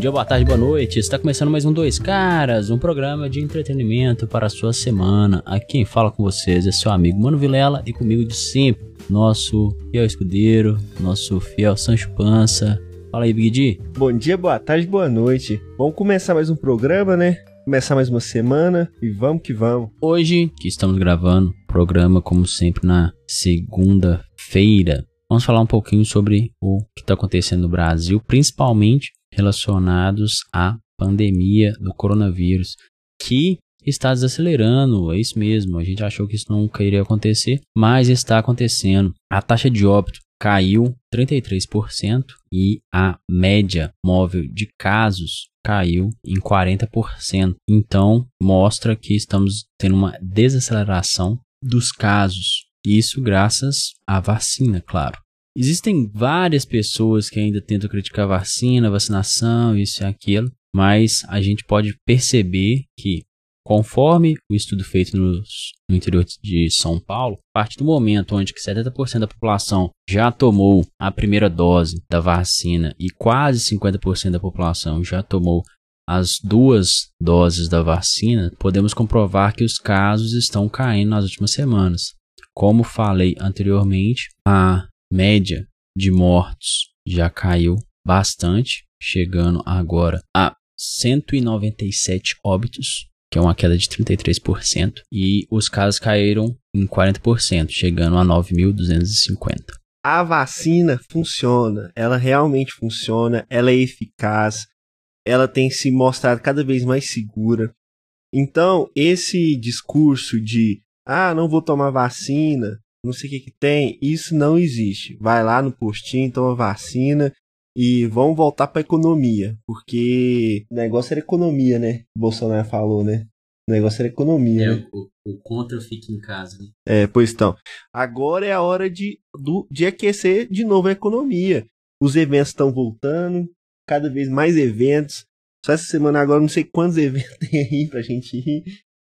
dia, boa tarde, boa noite. Está começando mais um Dois Caras, um programa de entretenimento para a sua semana. Aqui quem fala com vocês é seu amigo Mano Vilela e comigo de sempre, nosso fiel escudeiro, nosso fiel Sancho Pança. Fala aí, Big D. Bom dia, boa tarde, boa noite. Vamos começar mais um programa, né? Começar mais uma semana e vamos que vamos. Hoje, que estamos gravando, programa como sempre na segunda-feira, Vamos falar um pouquinho sobre o que está acontecendo no Brasil, principalmente relacionados à pandemia do coronavírus, que está desacelerando, é isso mesmo. A gente achou que isso nunca iria acontecer, mas está acontecendo. A taxa de óbito caiu 33% e a média móvel de casos caiu em 40%. Então, mostra que estamos tendo uma desaceleração dos casos isso graças à vacina, claro. Existem várias pessoas que ainda tentam criticar a vacina, vacinação, isso e aquilo, mas a gente pode perceber que, conforme o estudo feito no, no interior de São Paulo, a partir do momento onde 70% da população já tomou a primeira dose da vacina e quase 50% da população já tomou as duas doses da vacina, podemos comprovar que os casos estão caindo nas últimas semanas. Como falei anteriormente, a média de mortos já caiu bastante, chegando agora a 197 óbitos, que é uma queda de 33%, e os casos caíram em 40%, chegando a 9.250. A vacina funciona, ela realmente funciona, ela é eficaz, ela tem se mostrado cada vez mais segura. Então, esse discurso de ah, não vou tomar vacina, não sei o que, que tem, isso não existe. Vai lá no postinho, toma vacina e vamos voltar para economia, porque o negócio era economia, né? O Bolsonaro falou, né? O negócio era economia. É, né? o, o, contra fica em casa. Né? É, pois então. Agora é a hora de, do, de aquecer de novo a economia. Os eventos estão voltando, cada vez mais eventos. Só essa semana agora não sei quantos eventos tem aí pra gente ir.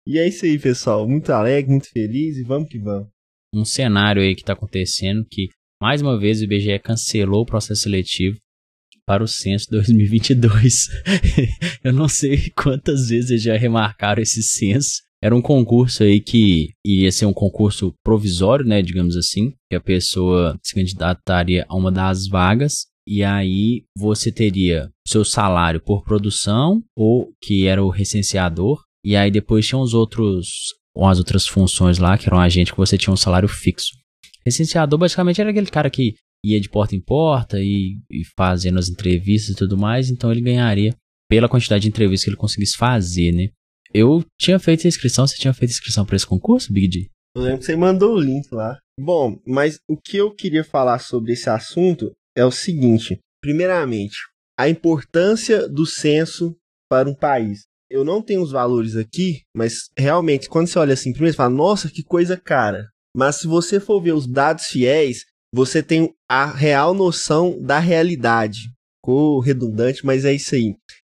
E é isso aí, pessoal. Muito alegre, muito feliz e vamos que vamos. Um cenário aí que está acontecendo que, mais uma vez, o IBGE cancelou o processo seletivo para o censo 2022. Eu não sei quantas vezes já remarcaram esse censo. Era um concurso aí que ia ser um concurso provisório, né, digamos assim, que a pessoa se candidataria a uma das vagas e aí você teria seu salário por produção ou que era o recenseador e aí depois tinha os outros, as outras funções lá, que eram um agente que você tinha um salário fixo. Licenciador basicamente era aquele cara que ia de porta em porta e, e fazendo as entrevistas e tudo mais, então ele ganharia pela quantidade de entrevistas que ele conseguisse fazer, né? Eu tinha feito a inscrição, você tinha feito a inscrição para esse concurso, Big D? Eu lembro que você mandou o link lá. Bom, mas o que eu queria falar sobre esse assunto é o seguinte: primeiramente, a importância do censo para um país eu não tenho os valores aqui, mas realmente, quando você olha assim, primeiro você fala, nossa, que coisa cara. Mas se você for ver os dados fiéis, você tem a real noção da realidade. Ficou redundante, mas é isso aí.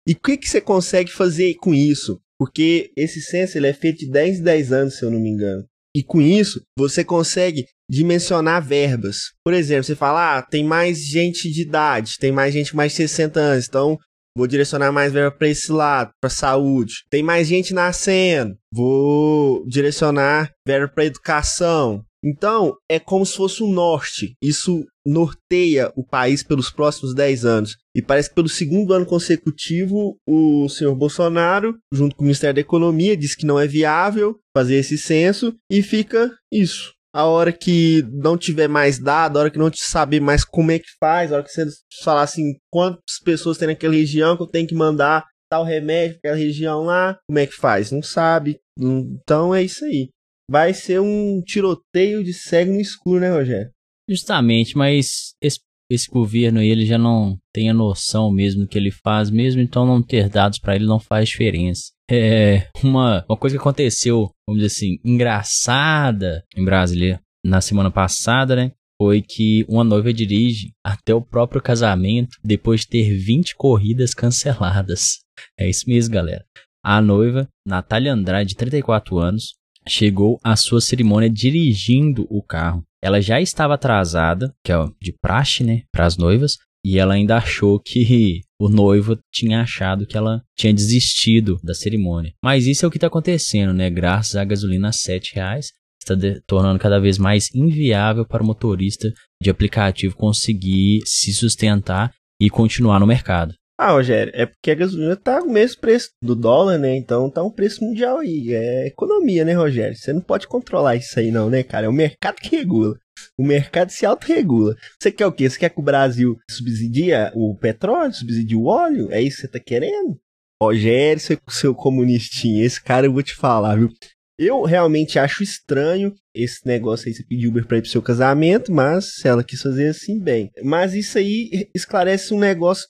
E o que, que você consegue fazer com isso? Porque esse censo ele é feito de 10 em 10 anos, se eu não me engano. E com isso, você consegue dimensionar verbas. Por exemplo, você fala, ah, tem mais gente de idade, tem mais gente mais de 60 anos, então Vou direcionar mais verba para esse lado, para saúde. Tem mais gente nascendo. Vou direcionar verba para educação. Então, é como se fosse um norte. Isso norteia o país pelos próximos 10 anos. E parece que pelo segundo ano consecutivo, o senhor Bolsonaro, junto com o Ministério da Economia, diz que não é viável fazer esse censo e fica isso a hora que não tiver mais dado, a hora que não te saber mais como é que faz, a hora que você falar assim, quantas pessoas tem naquela região que eu tenho que mandar tal remédio para aquela região lá, como é que faz? Não sabe. Então é isso aí. Vai ser um tiroteio de cego no escuro, né, Rogério? Justamente, mas esse, esse governo aí, ele já não tem a noção mesmo do que ele faz, mesmo então não ter dados para ele não faz diferença é, uma, uma coisa que aconteceu, vamos dizer assim, engraçada em Brasília na semana passada, né? Foi que uma noiva dirige até o próprio casamento depois de ter 20 corridas canceladas. É isso mesmo, galera. A noiva, Natália Andrade, de 34 anos, chegou à sua cerimônia dirigindo o carro. Ela já estava atrasada, que é de praxe, né, para as noivas, e ela ainda achou que o noivo tinha achado que ela tinha desistido da cerimônia. Mas isso é o que está acontecendo, né? Graças à gasolina a R$ reais, está tornando cada vez mais inviável para o motorista de aplicativo conseguir se sustentar e continuar no mercado. Ah, Rogério, é porque a gasolina tá o mesmo preço do dólar, né? Então tá um preço mundial aí. É economia, né, Rogério? Você não pode controlar isso aí, não, né, cara? É o mercado que regula. O mercado se autorregula. Você quer o quê? Você quer que o Brasil subsidie o petróleo, subsidie o óleo? É isso que você tá querendo? Rogério, seu, seu comunistinha, esse cara eu vou te falar, viu? Eu realmente acho estranho esse negócio aí, você pedir Uber pra ir pro seu casamento, mas ela quis fazer assim bem. Mas isso aí esclarece um negócio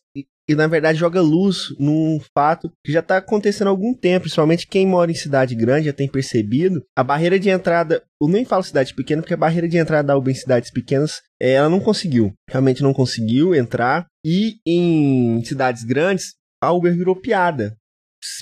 e na verdade joga luz num fato que já está acontecendo há algum tempo, principalmente quem mora em cidade grande já tem percebido. A barreira de entrada, eu nem falo cidade pequena, porque a barreira de entrada da Uber em cidades pequenas, é, ela não conseguiu. Realmente não conseguiu entrar. E em cidades grandes, a Uber virou piada.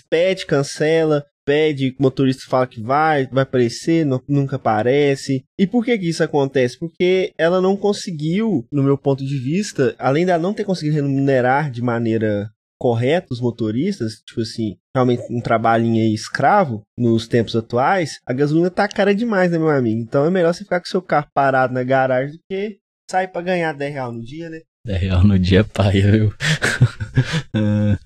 Pede, cancela, pede, o motorista fala que vai, vai aparecer, não, nunca aparece. E por que, que isso acontece? Porque ela não conseguiu, no meu ponto de vista, além dela não ter conseguido remunerar de maneira correta os motoristas, tipo assim, realmente um trabalhinho aí escravo nos tempos atuais, a gasolina tá cara demais, né, meu amigo? Então é melhor você ficar com seu carro parado na garagem do que sair para ganhar 10 reais no dia, né? 10 reais no dia é paia, viu?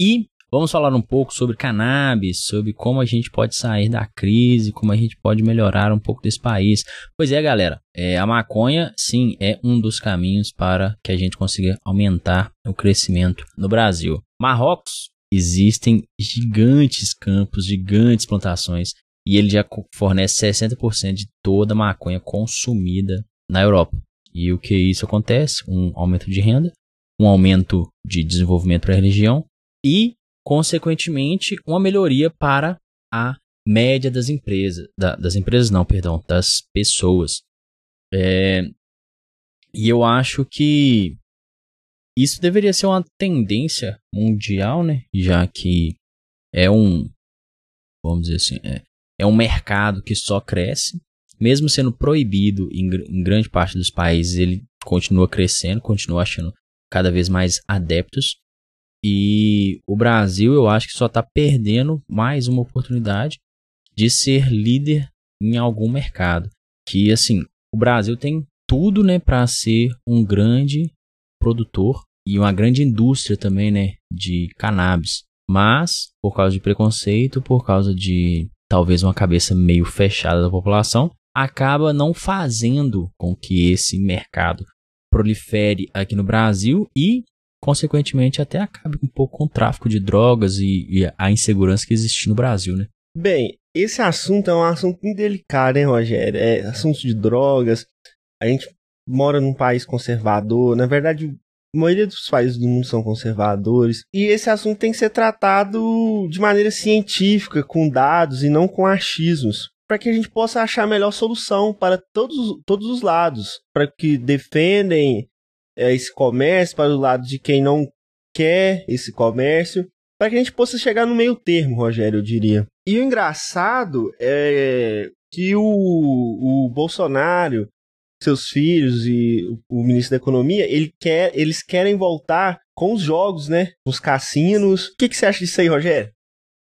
e Vamos falar um pouco sobre cannabis, sobre como a gente pode sair da crise, como a gente pode melhorar um pouco desse país. Pois é, galera, é, a maconha, sim, é um dos caminhos para que a gente consiga aumentar o crescimento no Brasil. Marrocos, existem gigantes campos, gigantes plantações, e ele já fornece 60% de toda a maconha consumida na Europa. E o que isso acontece? Um aumento de renda, um aumento de desenvolvimento para a região e consequentemente, uma melhoria para a média das empresas, da, das empresas não, perdão, das pessoas. É, e eu acho que isso deveria ser uma tendência mundial, né? Já que é um, vamos dizer assim, é, é um mercado que só cresce, mesmo sendo proibido em, em grande parte dos países, ele continua crescendo, continua achando cada vez mais adeptos. E o Brasil, eu acho que só está perdendo mais uma oportunidade de ser líder em algum mercado. Que assim, o Brasil tem tudo, né, para ser um grande produtor e uma grande indústria também, né, de cannabis. Mas por causa de preconceito, por causa de talvez uma cabeça meio fechada da população, acaba não fazendo com que esse mercado prolifere aqui no Brasil e consequentemente até acabe um pouco com o tráfico de drogas e, e a insegurança que existe no Brasil, né? Bem, esse assunto é um assunto muito delicado, hein, Rogério? É assunto de drogas. A gente mora num país conservador. Na verdade, a maioria dos países do mundo são conservadores. E esse assunto tem que ser tratado de maneira científica, com dados e não com achismos. Para que a gente possa achar a melhor solução para todos, todos os lados. Para que defendem é, esse comércio, para o lado de quem não quer esse comércio, para que a gente possa chegar no meio termo, Rogério, eu diria. E o engraçado é que o, o Bolsonaro, seus filhos e o, ministro da Economia, ele quer, eles querem voltar com os jogos, né? Os cassinos. O que, que você acha disso aí, Rogério?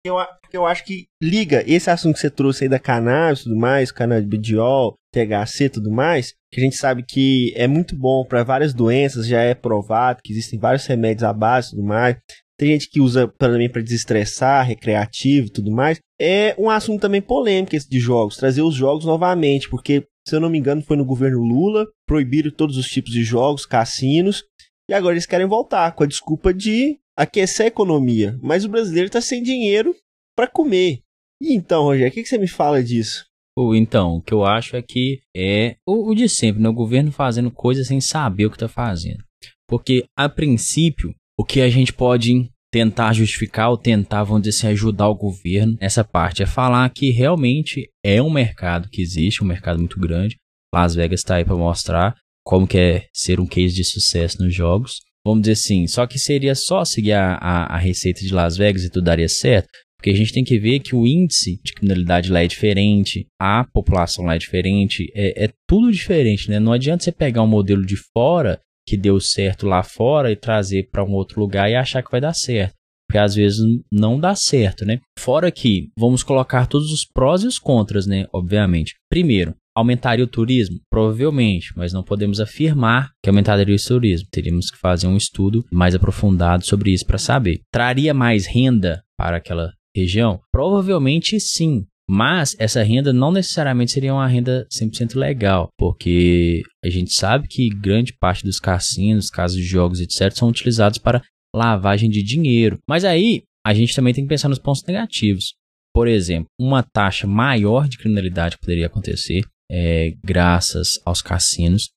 Eu, eu acho que liga esse assunto que você trouxe aí da cannabis e tudo mais, canabidiol, THC e tudo mais, que a gente sabe que é muito bom para várias doenças, já é provado que existem vários remédios à base e tudo mais. Tem gente que usa também para desestressar, recreativo e tudo mais. É um assunto também polêmico esse de jogos, trazer os jogos novamente, porque, se eu não me engano, foi no governo Lula, proibiram todos os tipos de jogos, cassinos, e agora eles querem voltar com a desculpa de aquecer a economia. Mas o brasileiro está sem dinheiro para comer. E então, Rogério, o que, que você me fala disso? Ou então, o que eu acho é que é o, o de sempre, né? O governo fazendo coisas sem saber o que está fazendo. Porque, a princípio, o que a gente pode tentar justificar ou tentar, vamos dizer assim, ajudar o governo nessa parte é falar que realmente é um mercado que existe, um mercado muito grande. Las Vegas está aí para mostrar como que é ser um case de sucesso nos jogos. Vamos dizer assim, só que seria só seguir a, a, a receita de Las Vegas e tudo daria certo. Porque a gente tem que ver que o índice de criminalidade lá é diferente, a população lá é diferente, é, é tudo diferente, né? Não adianta você pegar um modelo de fora que deu certo lá fora e trazer para um outro lugar e achar que vai dar certo. Porque às vezes não dá certo, né? Fora que vamos colocar todos os prós e os contras, né? Obviamente. Primeiro, aumentaria o turismo? Provavelmente, mas não podemos afirmar que aumentaria o turismo. Teríamos que fazer um estudo mais aprofundado sobre isso para saber. Traria mais renda para aquela região? Provavelmente sim. Mas essa renda não necessariamente seria uma renda 100% legal, porque a gente sabe que grande parte dos cassinos, casas de jogos, etc., são utilizados para lavagem de dinheiro. Mas aí a gente também tem que pensar nos pontos negativos. Por exemplo, uma taxa maior de criminalidade poderia acontecer é, graças aos cassinos.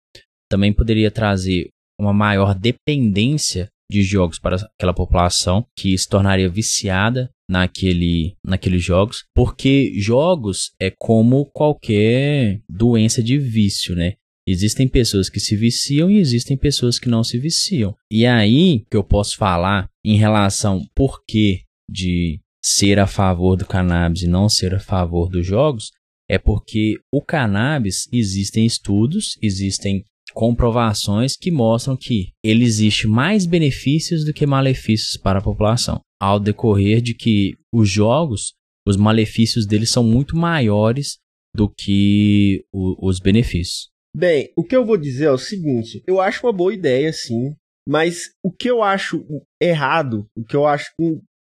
Também poderia trazer uma maior dependência de jogos para aquela população que se tornaria viciada naquele, naqueles jogos, porque jogos é como qualquer doença de vício, né? Existem pessoas que se viciam e existem pessoas que não se viciam. E aí que eu posso falar em relação por que de ser a favor do cannabis e não ser a favor dos jogos, é porque o cannabis existem estudos, existem comprovações que mostram que ele existe mais benefícios do que malefícios para a população, ao decorrer de que os jogos, os malefícios deles são muito maiores do que o, os benefícios. Bem, o que eu vou dizer é o seguinte: eu acho uma boa ideia, sim, mas o que eu acho errado, o que eu acho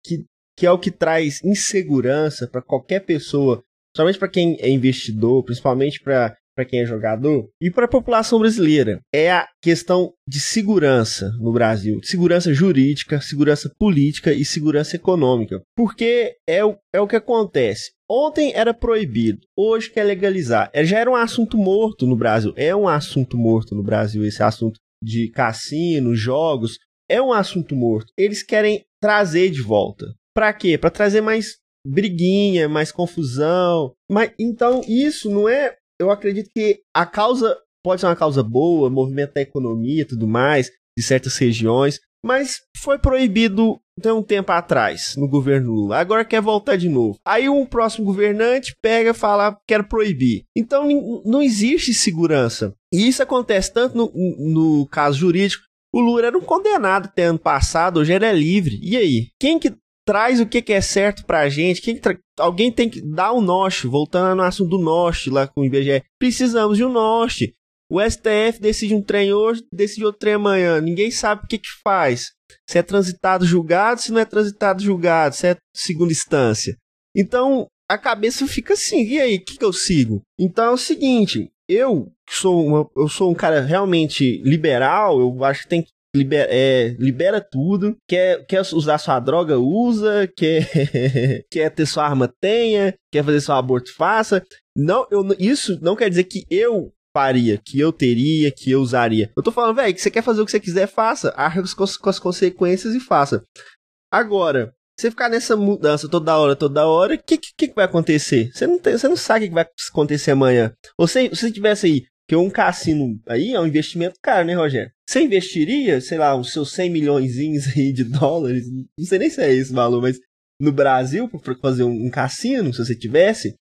que, que é o que traz insegurança para qualquer pessoa, somente para quem é investidor, principalmente para para quem é jogador e para a população brasileira é a questão de segurança no Brasil, segurança jurídica, segurança política e segurança econômica, porque é o, é o que acontece. Ontem era proibido, hoje quer legalizar. É, já era um assunto morto no Brasil, é um assunto morto no Brasil esse assunto de cassino, jogos, é um assunto morto. Eles querem trazer de volta. Para quê? Para trazer mais briguinha, mais confusão. Mas então isso não é eu acredito que a causa pode ser uma causa boa, movimento da economia e tudo mais, de certas regiões, mas foi proibido tem um tempo atrás no governo Lula. Agora quer voltar de novo. Aí um próximo governante pega e fala quer proibir. Então não existe segurança. E isso acontece tanto no, no caso jurídico. O Lula era um condenado até ano passado, hoje ele é livre. E aí? Quem que traz o que, que é certo pra gente. Quem tra... Alguém tem que dar o um norte, voltando no assunto do norte lá com o IBGE. Precisamos de um norte. O STF decide um trem hoje, decide outro trem amanhã. Ninguém sabe o que, que faz. Se é transitado julgado, se não é transitado julgado, se é segunda instância. Então, a cabeça fica assim, e aí, o que, que eu sigo? Então é o seguinte, eu sou, uma, eu sou um cara realmente liberal, eu acho que tem que libera, é, libera tudo. Quer, quer usar sua droga, usa. Quer, quer ter sua arma, tenha. Quer fazer seu aborto, faça. Não, eu, isso não quer dizer que eu faria, que eu teria, que eu usaria. Eu tô falando, velho, que você quer fazer o que você quiser, faça. Arca com, com as consequências e faça. Agora, você ficar nessa mudança toda hora, toda hora, o que, que, que, vai acontecer? Você não, tem, você não sabe o que vai acontecer amanhã. Ou se você tivesse aí que um cassino aí é um investimento caro, né, Rogério? Você investiria, sei lá, os seus 100 milhões aí de dólares, não sei nem se é esse valor, mas no Brasil, para fazer um, cassino, se você tivesse.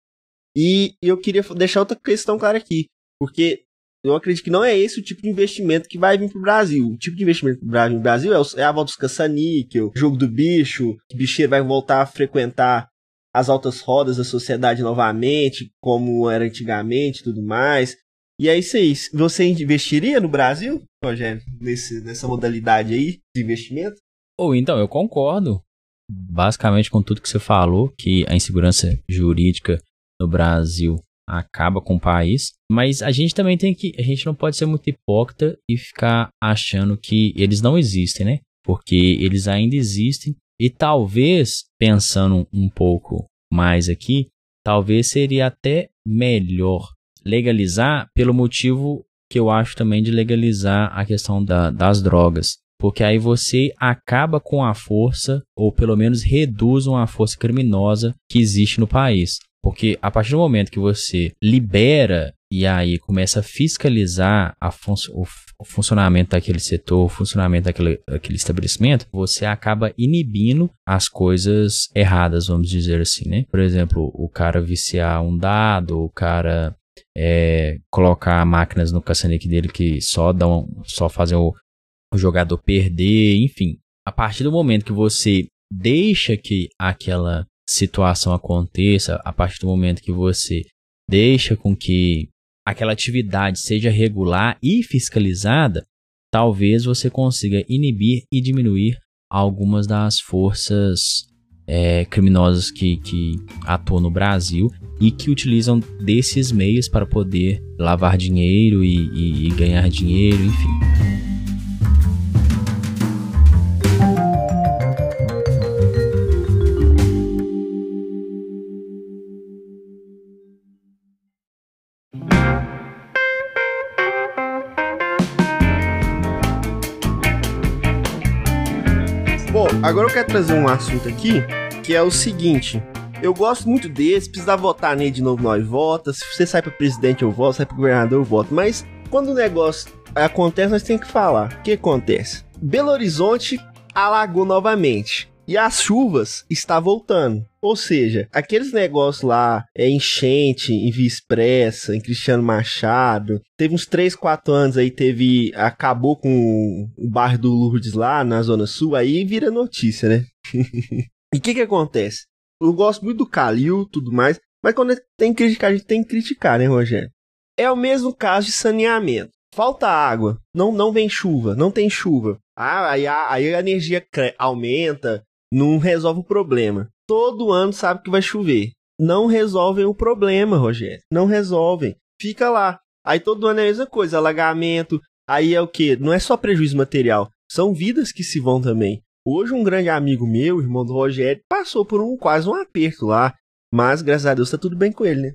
E eu queria deixar outra questão clara aqui, porque eu acredito que não é esse o tipo de investimento que vai vir para o Brasil. O tipo de investimento que vai vir para o Brasil é, é a volta dos caça-níquel, jogo do bicho, que bicheiro vai voltar a frequentar as altas rodas da sociedade novamente, como era antigamente e tudo mais. E é isso aí. Você investiria no Brasil, Rogério, nesse, nessa modalidade aí de investimento? Ou então, eu concordo basicamente com tudo que você falou, que a insegurança jurídica no Brasil acaba com o país, mas a gente também tem que, a gente não pode ser muito hipócrita e ficar achando que eles não existem, né? Porque eles ainda existem e talvez, pensando um pouco mais aqui, talvez seria até melhor legalizar pelo motivo que eu acho também de legalizar a questão da, das drogas. Porque aí você acaba com a força, ou pelo menos reduz uma força criminosa que existe no país. Porque a partir do momento que você libera e aí começa a fiscalizar a fun o, o, funcionamento daquele setor, o funcionamento daquele, daquele estabelecimento, você acaba inibindo as coisas erradas, vamos dizer assim, né? Por exemplo, o cara viciar um dado, o cara é, colocar máquinas no caçanique dele que só dão, só fazem o, o jogador perder, enfim. A partir do momento que você deixa que aquela situação aconteça, a partir do momento que você deixa com que aquela atividade seja regular e fiscalizada, talvez você consiga inibir e diminuir algumas das forças é, criminosas que, que atuam no Brasil e que utilizam desses meios para poder lavar dinheiro e, e, e ganhar dinheiro, enfim. Agora eu quero trazer um assunto aqui, que é o seguinte. Eu gosto muito desse, precisar votar nele de novo, nós vota. Se você sai para presidente, eu voto, sai para governador, eu voto. Mas quando o negócio acontece, nós temos que falar. O que acontece? Belo Horizonte alagou novamente. E as chuvas está voltando. Ou seja, aqueles negócios lá, é enchente em Via Expressa, em Cristiano Machado, teve uns 3, 4 anos aí, teve. acabou com o bairro do Lourdes lá, na Zona Sul, aí vira notícia, né? e o que que acontece? Eu gosto muito do Calil tudo mais, mas quando tem que criticar, a gente tem que criticar, né, Rogério? É o mesmo caso de saneamento. Falta água, não, não vem chuva, não tem chuva. Ah, aí, aí a energia aumenta, não resolve o problema. Todo ano sabe que vai chover. Não resolvem o problema, Rogério. Não resolvem. Fica lá. Aí todo ano é a mesma coisa, alagamento. Aí é o que? Não é só prejuízo material, são vidas que se vão também. Hoje um grande amigo meu, irmão do Rogério, passou por um quase um aperto lá, mas graças a Deus tá tudo bem com ele, né?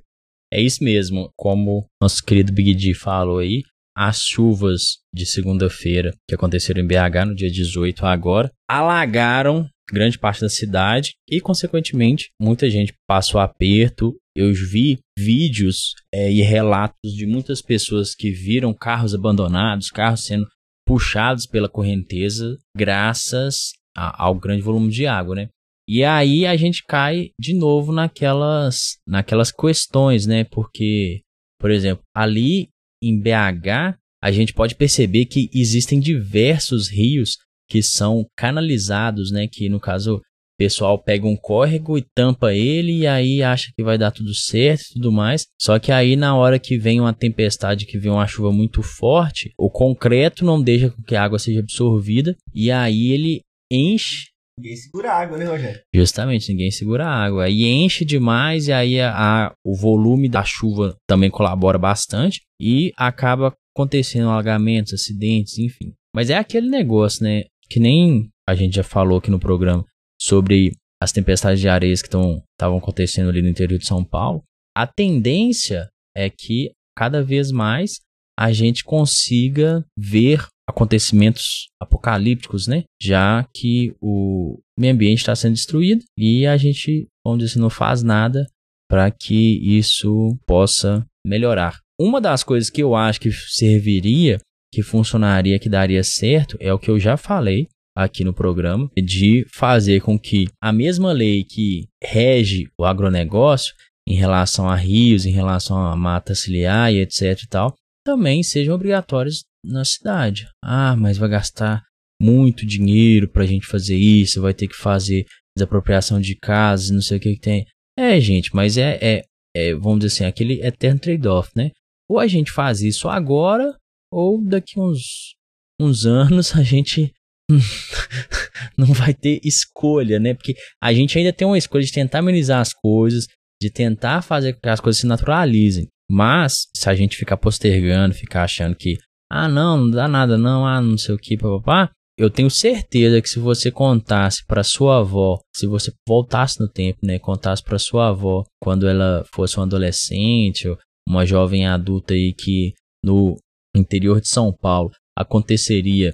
É isso mesmo, como nosso querido Big D falou aí, as chuvas de segunda-feira que aconteceram em BH no dia 18 agora alagaram grande parte da cidade e, consequentemente, muita gente passou aperto. Eu vi vídeos é, e relatos de muitas pessoas que viram carros abandonados, carros sendo puxados pela correnteza, graças ao grande volume de água, né? E aí a gente cai de novo naquelas, naquelas questões, né? Porque, por exemplo, ali em BH, a gente pode perceber que existem diversos rios que são canalizados, né? Que no caso o pessoal pega um córrego e tampa ele e aí acha que vai dar tudo certo e tudo mais. Só que aí na hora que vem uma tempestade, que vem uma chuva muito forte, o concreto não deixa que a água seja absorvida e aí ele enche Ninguém segura a água, né, Rogério? Justamente, ninguém segura a água. E enche demais, e aí a, a, o volume da chuva também colabora bastante. E acaba acontecendo alagamentos, acidentes, enfim. Mas é aquele negócio, né? que nem a gente já falou aqui no programa sobre as tempestades de areias que estavam acontecendo ali no interior de São Paulo, a tendência é que cada vez mais a gente consiga ver acontecimentos apocalípticos, né? Já que o meio ambiente está sendo destruído e a gente, vamos dizer assim, não faz nada para que isso possa melhorar. Uma das coisas que eu acho que serviria que funcionaria, que daria certo, é o que eu já falei aqui no programa, de fazer com que a mesma lei que rege o agronegócio em relação a rios, em relação a mata ciliar e etc e tal, também sejam obrigatórios na cidade. Ah, mas vai gastar muito dinheiro para a gente fazer isso, vai ter que fazer desapropriação de casas, não sei o que, que tem. É, gente, mas é, é, é, vamos dizer assim, aquele eterno trade-off, né? Ou a gente faz isso agora, ou daqui uns, uns anos a gente não vai ter escolha, né? Porque a gente ainda tem uma escolha de tentar amenizar as coisas, de tentar fazer com que as coisas se naturalizem. Mas, se a gente ficar postergando, ficar achando que, ah, não, não dá nada, não, ah, não sei o que, papapá, eu tenho certeza que se você contasse para sua avó, se você voltasse no tempo, né, contasse para sua avó quando ela fosse uma adolescente ou uma jovem adulta aí que no interior de São Paulo aconteceria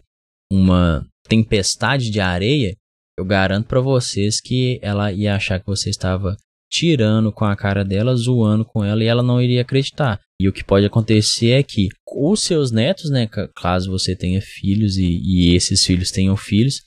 uma tempestade de areia, eu garanto para vocês que ela ia achar que você estava tirando com a cara dela, zoando com ela e ela não iria acreditar. E o que pode acontecer é que os seus netos, né, caso você tenha filhos e, e esses filhos tenham filhos,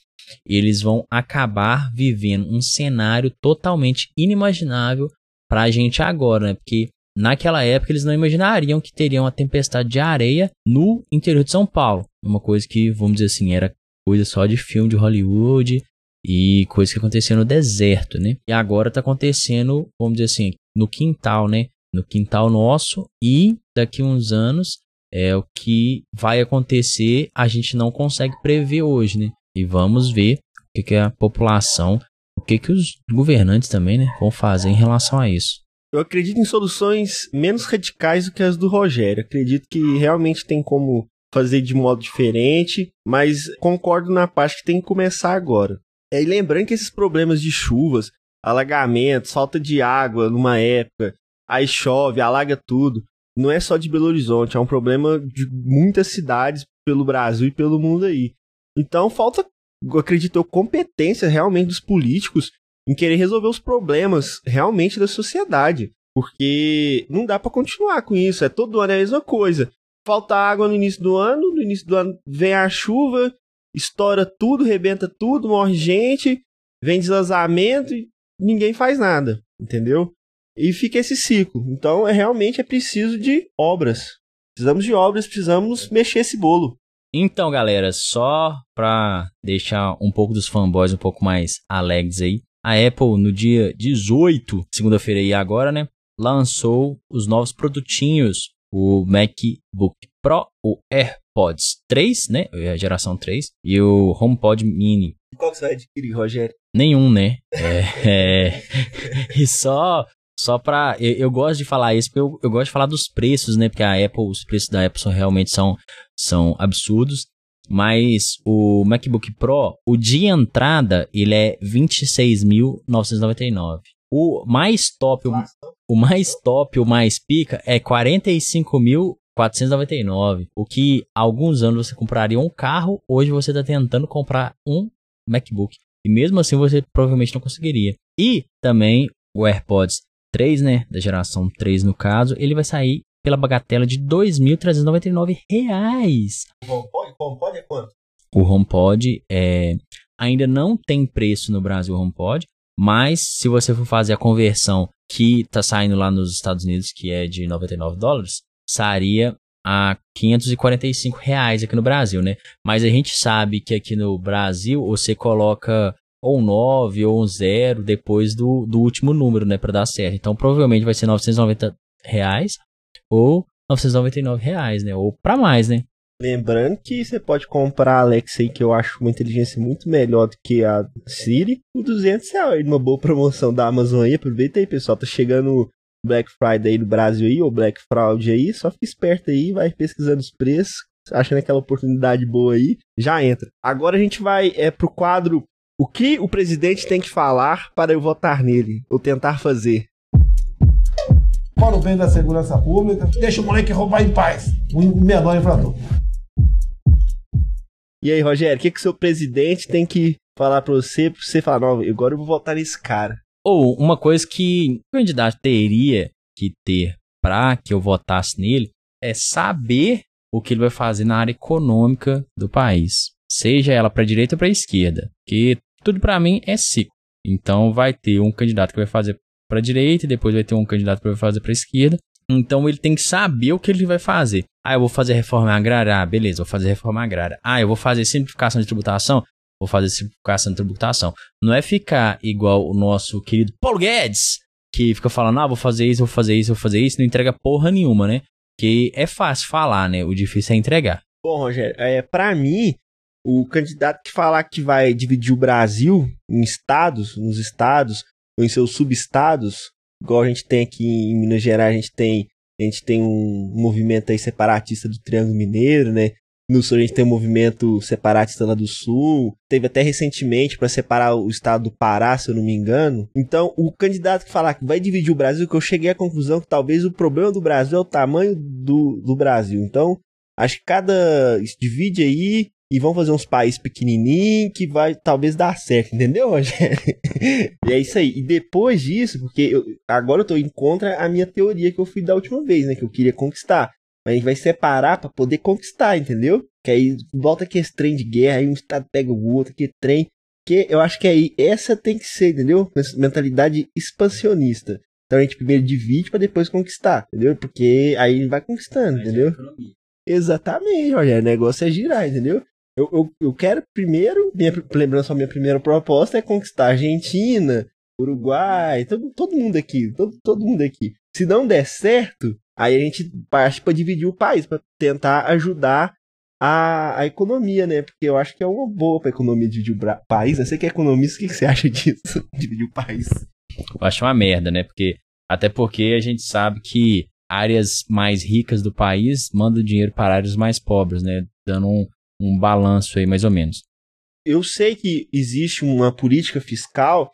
eles vão acabar vivendo um cenário totalmente inimaginável para a gente agora, né? Porque naquela época eles não imaginariam que teriam uma tempestade de areia no interior de São Paulo. Uma coisa que, vamos dizer assim, era coisa só de filme de Hollywood e coisa que acontecia no deserto, né? E agora tá acontecendo, vamos dizer assim, no quintal, né? No quintal nosso e daqui uns anos é o que vai acontecer, a gente não consegue prever hoje, né? E vamos ver o que, que a população, o que, que os governantes também, né, vão fazer em relação a isso. Eu acredito em soluções menos radicais do que as do Rogério. Acredito que realmente tem como fazer de modo diferente, mas concordo na parte que tem que começar agora. É, e lembrando que esses problemas de chuvas, alagamentos, falta de água numa época, aí chove, alaga tudo, não é só de Belo Horizonte, é um problema de muitas cidades pelo Brasil e pelo mundo aí. Então falta, acredito eu, competência realmente dos políticos em querer resolver os problemas realmente da sociedade. Porque não dá para continuar com isso, é todo ano é a mesma coisa. Falta água no início do ano, no início do ano vem a chuva, estoura tudo, rebenta tudo, morre gente, vem deslizamento e ninguém faz nada, entendeu? E fica esse ciclo. Então, é realmente é preciso de obras. Precisamos de obras, precisamos mexer esse bolo. Então, galera, só pra deixar um pouco dos fanboys um pouco mais alegres aí, a Apple no dia 18, segunda-feira aí agora, né, lançou os novos produtinhos, o MacBook Pro, o AirPods 3, né, a geração 3, e o HomePod Mini. Qual que você vai adquirir, Rogério? Nenhum, né? É, é... e só só pra. Eu, eu, gosto de falar isso porque eu, eu, gosto de falar dos preços, né? Porque a Apple, os preços da Apple são, realmente são, são absurdos. Mas o MacBook Pro, o de entrada, ele é 26.999. O mais top, o, o mais top, o mais pica é 45.499. O que alguns anos você compraria um carro, hoje você está tentando comprar um MacBook. E mesmo assim você provavelmente não conseguiria. E também o AirPods 3, né, da geração 3 no caso, ele vai sair pela bagatela de R$ 2.399. O HomePod, HomePod é quanto? O HomePod é, ainda não tem preço no Brasil o HomePod, mas se você for fazer a conversão que está saindo lá nos Estados Unidos, que é de 99 dólares, sairia a 545 reais aqui no Brasil, né? Mas a gente sabe que aqui no Brasil você coloca ou um 9 ou um 0 depois do, do último número, né, para dar certo. Então provavelmente vai ser 990 reais ou 999 reais, né, ou para mais, né. Lembrando que você pode comprar a Alexa que eu acho uma inteligência muito melhor do que a Siri, por 200 reais, numa boa promoção da Amazon aí. Aproveita aí, pessoal, tá chegando Black Friday aí no Brasil aí, ou Black Fraud aí, só fica esperto aí, vai pesquisando os preços, achando aquela oportunidade boa aí, já entra. Agora a gente vai é, pro quadro o que o presidente tem que falar para eu votar nele, ou tentar fazer? Para o bem da segurança pública, deixa o moleque roubar em paz, o menor infrator. E aí, Rogério, o que, que o seu presidente tem que falar para você, para você falar, não, agora eu vou votar nesse cara? Ou uma coisa que o candidato teria que ter para que eu votasse nele é saber o que ele vai fazer na área econômica do país, seja ela para direita ou para esquerda, que tudo para mim é ciclo. Então vai ter um candidato que vai fazer para direita e depois vai ter um candidato que vai fazer para esquerda. Então ele tem que saber o que ele vai fazer. Ah, eu vou fazer reforma agrária. Ah, beleza, vou fazer reforma agrária. Ah, eu vou fazer simplificação de tributação. Vou fazer simplificação de tributação. Não é ficar igual o nosso querido Paulo Guedes, que fica falando, ah, vou fazer isso, vou fazer isso, vou fazer isso, não entrega porra nenhuma, né? Que é fácil falar, né? O difícil é entregar. Bom, Rogério, é, para mim, o candidato que falar que vai dividir o Brasil em estados, nos estados, ou em seus subestados, igual a gente tem aqui em Minas Gerais, a gente tem, a gente tem um movimento aí separatista do Triângulo Mineiro, né? No sul a gente tem um movimento separatista lá do sul. Teve até recentemente para separar o estado do Pará, se eu não me engano. Então, o candidato que falar que vai dividir o Brasil, que eu cheguei à conclusão que talvez o problema do Brasil é o tamanho do, do Brasil. Então, acho que cada. Divide aí e vão fazer uns países pequenininhos que vai talvez dar certo, entendeu, Rogério? e é isso aí. E depois disso, porque eu, agora eu tô em contra a minha teoria que eu fui da última vez, né? Que eu queria conquistar. Mas a gente vai separar para poder conquistar, entendeu? Que aí volta que esse trem de guerra, aí um estado pega o outro, que trem. Que eu acho que aí essa tem que ser, entendeu? Mentalidade expansionista. Então a gente primeiro divide para depois conquistar, entendeu? Porque aí vai conquistando, entendeu? Exatamente, Rogério. O negócio é girar, entendeu? Eu, eu, eu quero primeiro, minha, lembrando só, minha primeira proposta é conquistar a Argentina, Uruguai, todo, todo mundo aqui, todo, todo mundo aqui. Se não der certo, aí a gente parte para dividir o país, para tentar ajudar a, a economia, né? Porque eu acho que é uma boa para economia dividir o país. Né? Você que é economista, o que você acha disso? dividir o país? Eu acho uma merda, né? Porque até porque a gente sabe que áreas mais ricas do país mandam dinheiro para áreas mais pobres, né? Dando um, um balanço aí, mais ou menos. Eu sei que existe uma política fiscal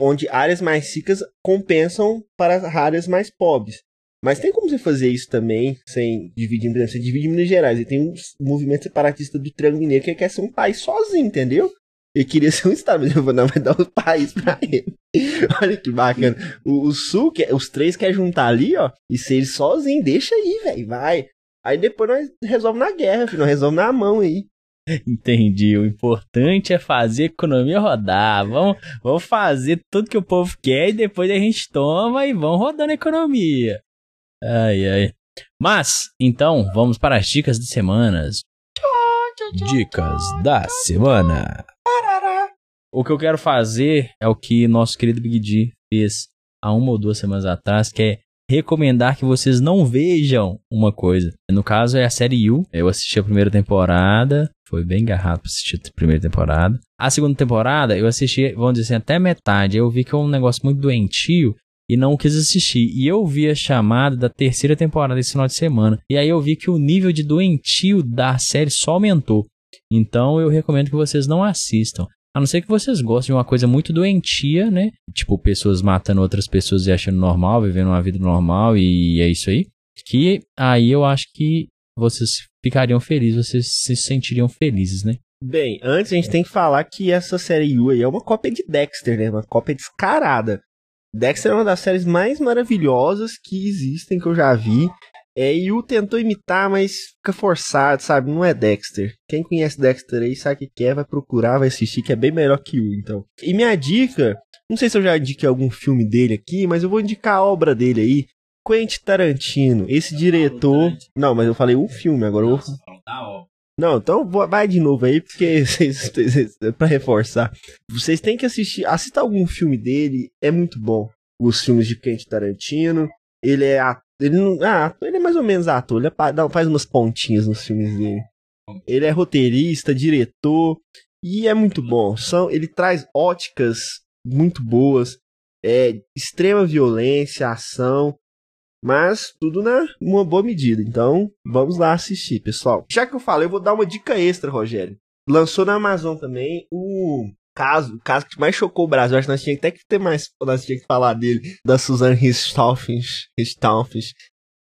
onde áreas mais ricas compensam para áreas mais pobres. Mas tem como você fazer isso também sem dividir, você divide Minas Gerais. E tem um movimento separatista do Triângulo Mineiro que quer ser um país sozinho, entendeu? Ele queria ser um estado, mas não, vai dar um país pra ele. Olha que bacana. O, o Sul, que, os três querem juntar ali, ó, e ser ele sozinho. Deixa aí, velho, vai. Aí depois nós resolve na guerra, filho, nós resolve na mão aí. Entendi. O importante é fazer a economia rodar. Vamos, vamos fazer tudo que o povo quer e depois a gente toma e vamos rodando a economia. Ai, ai. Mas, então, vamos para as dicas de semanas. Dicas da semana. O que eu quero fazer é o que nosso querido Big D fez há uma ou duas semanas atrás, que é recomendar que vocês não vejam uma coisa. No caso é a série U. Eu assisti a primeira temporada, foi bem garrado pra assistir a primeira temporada. A segunda temporada eu assisti, vamos dizer assim, até metade. Eu vi que é um negócio muito doentio e não quis assistir. E eu vi a chamada da terceira temporada esse final de semana. E aí eu vi que o nível de doentio da série só aumentou. Então eu recomendo que vocês não assistam. A não ser que vocês gostem de uma coisa muito doentia, né? Tipo, pessoas matando outras pessoas e achando normal, vivendo uma vida normal e é isso aí. Que aí eu acho que vocês ficariam felizes, vocês se sentiriam felizes, né? Bem, antes a gente tem que falar que essa série U aí é uma cópia de Dexter, né? Uma cópia descarada. Dexter é uma das séries mais maravilhosas que existem, que eu já vi. É, e o tentou imitar, mas fica forçado, sabe? Não é Dexter. Quem conhece Dexter aí sabe o que quer, vai procurar, vai assistir, que é bem melhor que o, então. E minha dica, não sei se eu já indiquei algum filme dele aqui, mas eu vou indicar a obra dele aí. Quentin Tarantino, esse diretor. Não, mas eu falei um filme, agora eu vou. Não, então vai de novo aí, porque para reforçar. Vocês têm que assistir, assista algum filme dele, é muito bom. Os filmes de Quentin Tarantino, ele é ele não, ah, ele é mais ou menos ator, ele é, faz umas pontinhas nos filmes dele. Ele é roteirista, diretor e é muito bom. São, ele traz óticas muito boas, é extrema violência, ação, mas tudo na uma boa medida. Então, vamos lá assistir, pessoal. Já que eu falei, eu vou dar uma dica extra, Rogério. Lançou na Amazon também o caso, o caso que mais chocou o Brasil. Acho que nós tínhamos até que ter mais, nós tínhamos que falar dele, da Suzanne Richthofen.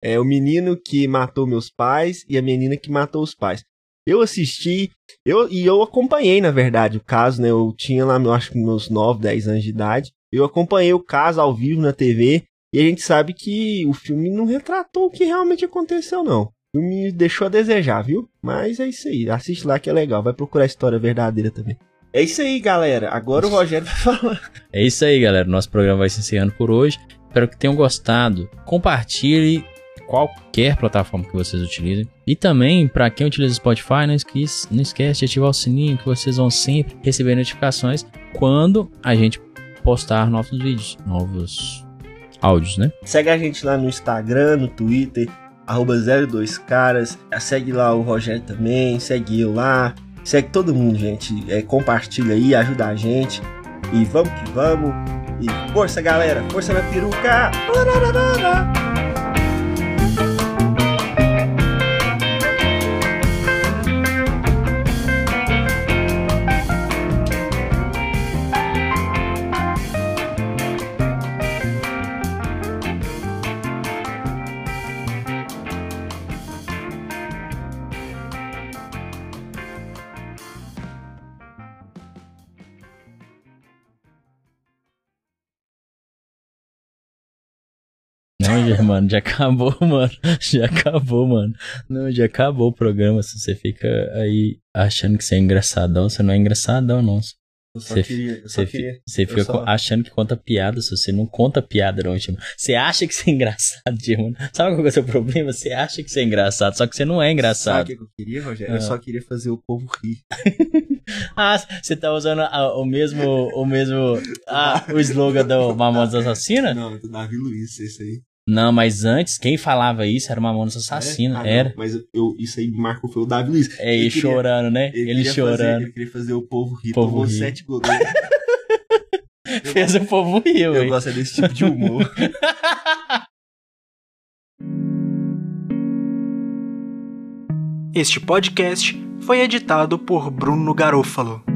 É o menino que matou meus pais e a menina que matou os pais. Eu assisti, eu, e eu acompanhei, na verdade, o caso, né? Eu tinha lá, eu acho que meus 9, 10 anos de idade. Eu acompanhei o caso ao vivo na TV e a gente sabe que o filme não retratou o que realmente aconteceu, não. O filme deixou a desejar, viu? Mas é isso aí. Assiste lá que é legal. Vai procurar a história verdadeira também. É isso aí, galera. Agora o Rogério vai falar. É isso aí, galera. Nosso programa vai se encerrando por hoje. Espero que tenham gostado. Compartilhe qualquer plataforma que vocês utilizem. E também, para quem utiliza Spotify, não esquece, não esquece de ativar o sininho que vocês vão sempre receber notificações quando a gente postar novos vídeos, novos áudios, né? Segue a gente lá no Instagram, no Twitter, arroba 02caras. Segue lá o Rogério também, segue eu lá. Segue todo mundo, gente. É, compartilha aí, ajuda a gente. E vamos que vamos. E força, galera. Força na peruca. Não, já, mano, já acabou, mano. Já acabou, mano. Não, já acabou o programa. Se você fica aí achando que você é engraçadão, você não é engraçadão, não. Eu só Você- queria. Eu só Você, queria. você fica só- achando que conta piada, se você não conta piada, não, Timão. Você acha que você é engraçado, Timão. Sabe qual é o seu problema? Você acha que você é engraçado, só que você não é Sabe engraçado. o que que eu queria, Rogério? Ah. Eu só queria fazer o povo rir. Ah, você tá usando a- o mesmo, o mesmo, o slogan do Mamonas Assassina? Não, do Davi Luiz, esse aí. Não, mas antes, quem falava isso era Mamonas Assassina, É? Ah, não, era. Mas eu, isso aí marcou foi o Davi Luiz. É, ele queria- chorando, né? Ele, queria chorando. Fazer, ele queria fazer o povo rir. Povo tomou rir. sete gols. Fez o povo rir, Eu gosto desse tipo de humor. Este podcast foi editado por Bruno Garofalo.